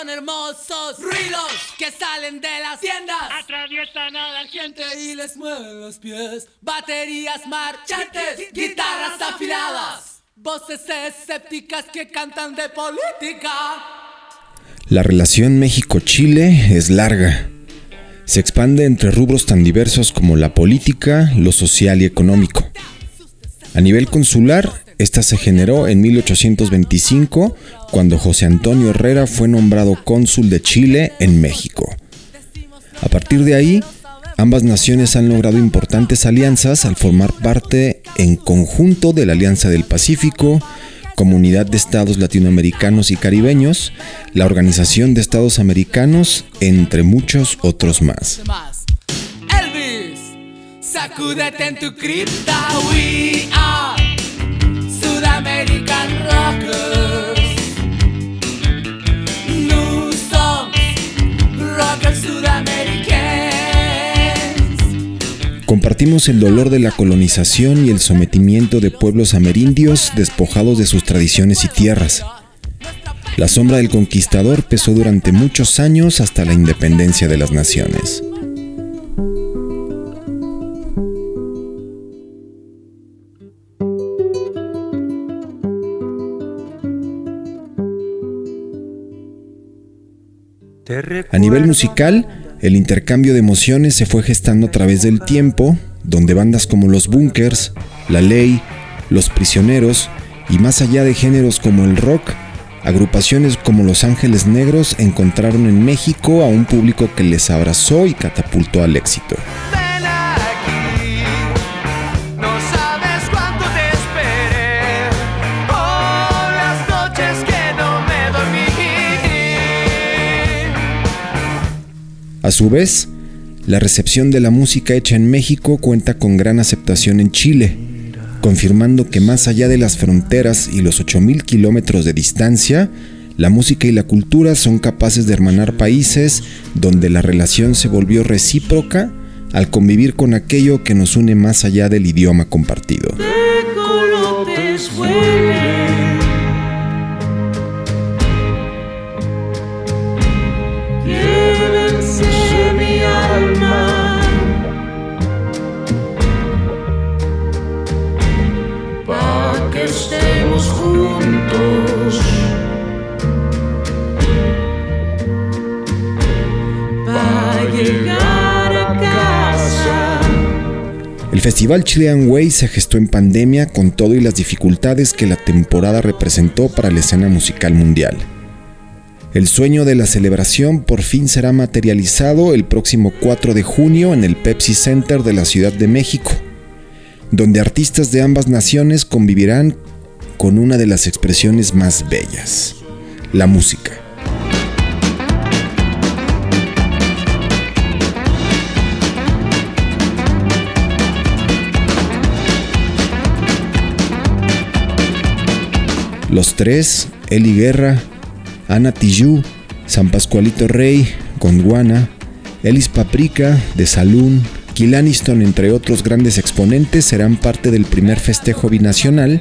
Son hermosos ruidos que salen de las tiendas. Atraviesan a la gente y les mueven los pies. Baterías marchantes, guitarras afiladas. Voces escépticas que cantan de política. La relación México-Chile es larga. Se expande entre rubros tan diversos como la política, lo social y económico. A nivel consular, esta se generó en 1825 cuando José Antonio Herrera fue nombrado cónsul de Chile en México. A partir de ahí, ambas naciones han logrado importantes alianzas al formar parte en conjunto de la Alianza del Pacífico, Comunidad de Estados Latinoamericanos y Caribeños, la Organización de Estados Americanos, entre muchos otros más. Elvis, sacúdete en tu cripta, we are Compartimos el dolor de la colonización y el sometimiento de pueblos amerindios despojados de sus tradiciones y tierras. La sombra del conquistador pesó durante muchos años hasta la independencia de las naciones. A nivel musical, el intercambio de emociones se fue gestando a través del tiempo, donde bandas como Los Bunkers, La Ley, Los Prisioneros y más allá de géneros como el rock, agrupaciones como Los Ángeles Negros encontraron en México a un público que les abrazó y catapultó al éxito. Oh. A su vez, la recepción de la música hecha en México cuenta con gran aceptación en Chile, confirmando que más allá de las fronteras y los 8.000 kilómetros de distancia, la música y la cultura son capaces de hermanar países donde la relación se volvió recíproca al convivir con aquello que nos une más allá del idioma compartido. El festival Chilean Way se gestó en pandemia con todo y las dificultades que la temporada representó para la escena musical mundial. El sueño de la celebración por fin será materializado el próximo 4 de junio en el Pepsi Center de la Ciudad de México, donde artistas de ambas naciones convivirán con una de las expresiones más bellas, la música. Los tres, Eli Guerra, Ana Tijoux, San Pascualito Rey, Gondwana, Elis Paprika, de Saloon, Kill Aniston, entre otros grandes exponentes, serán parte del primer festejo binacional,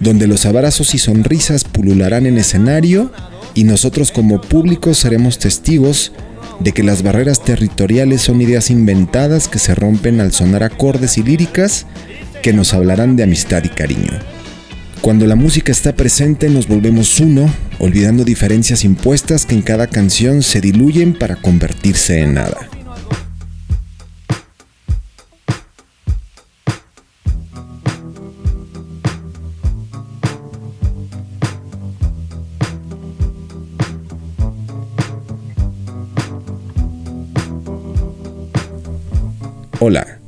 donde los abrazos y sonrisas pulularán en escenario y nosotros como público seremos testigos de que las barreras territoriales son ideas inventadas que se rompen al sonar acordes y líricas que nos hablarán de amistad y cariño. Cuando la música está presente nos volvemos uno, olvidando diferencias impuestas que en cada canción se diluyen para convertirse en nada. Hola,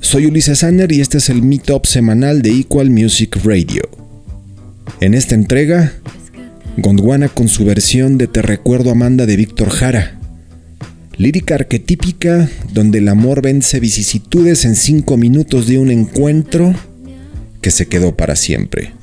soy Ulises Sanner y este es el Meetup semanal de Equal Music Radio. En esta entrega, Gondwana con su versión de Te recuerdo Amanda de Víctor Jara. Lírica arquetípica donde el amor vence vicisitudes en cinco minutos de un encuentro que se quedó para siempre.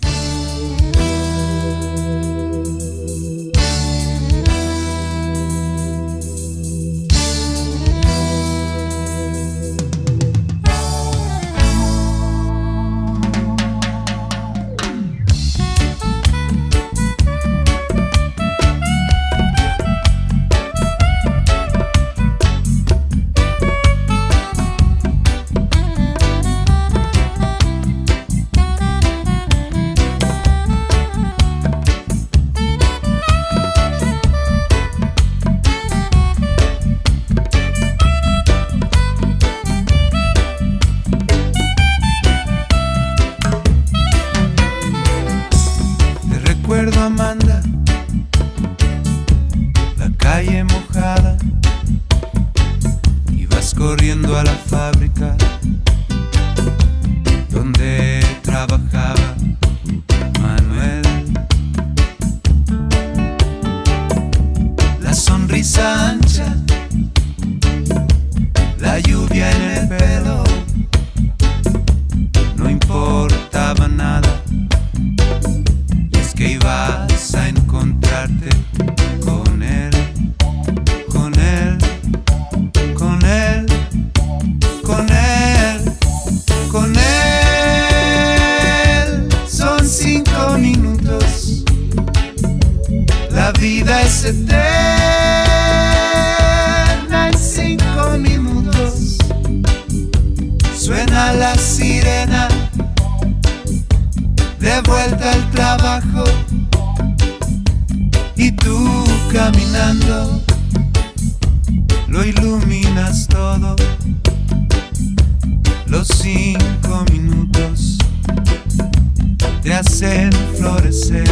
recuerdo, Amanda. De vuelta al trabajo y tú caminando lo iluminas todo. Los cinco minutos te hacen florecer.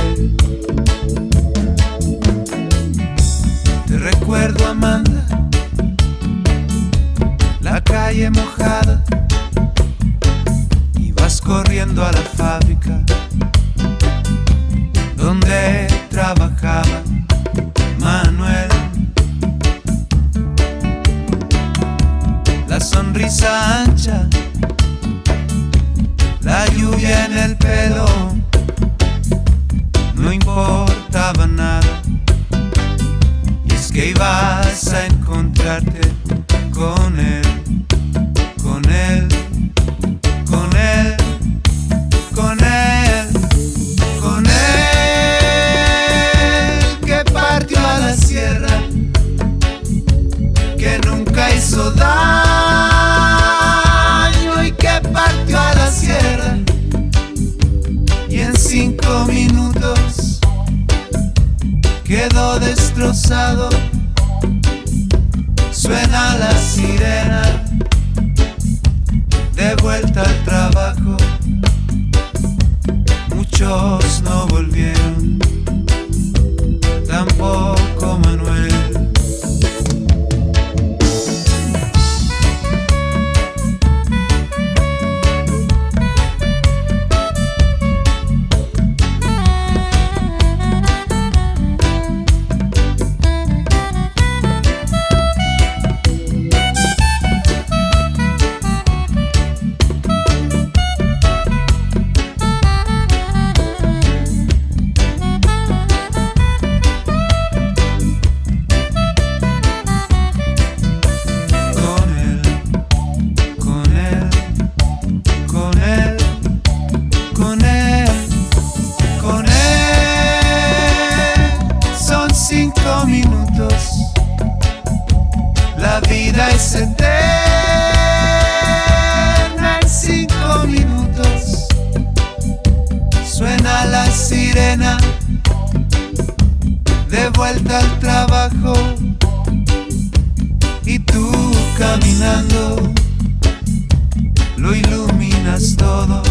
Te recuerdo, Amanda, la calle mojada. Y vas corriendo a la fábrica ibas a encontrarte con él, con él, con él, con él, con él que partió a la sierra, que nunca hizo daño Muchos no volvieron, lo iluminas todo.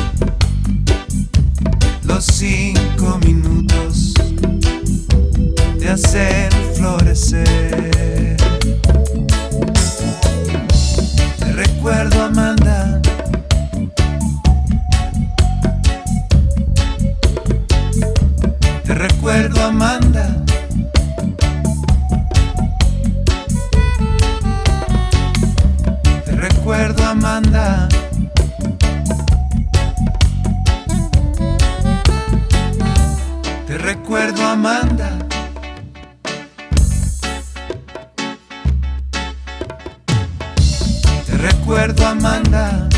Los cinco minutos te hacen florecer. Te recuerdo, Amanda. Recuerdo, Amanda.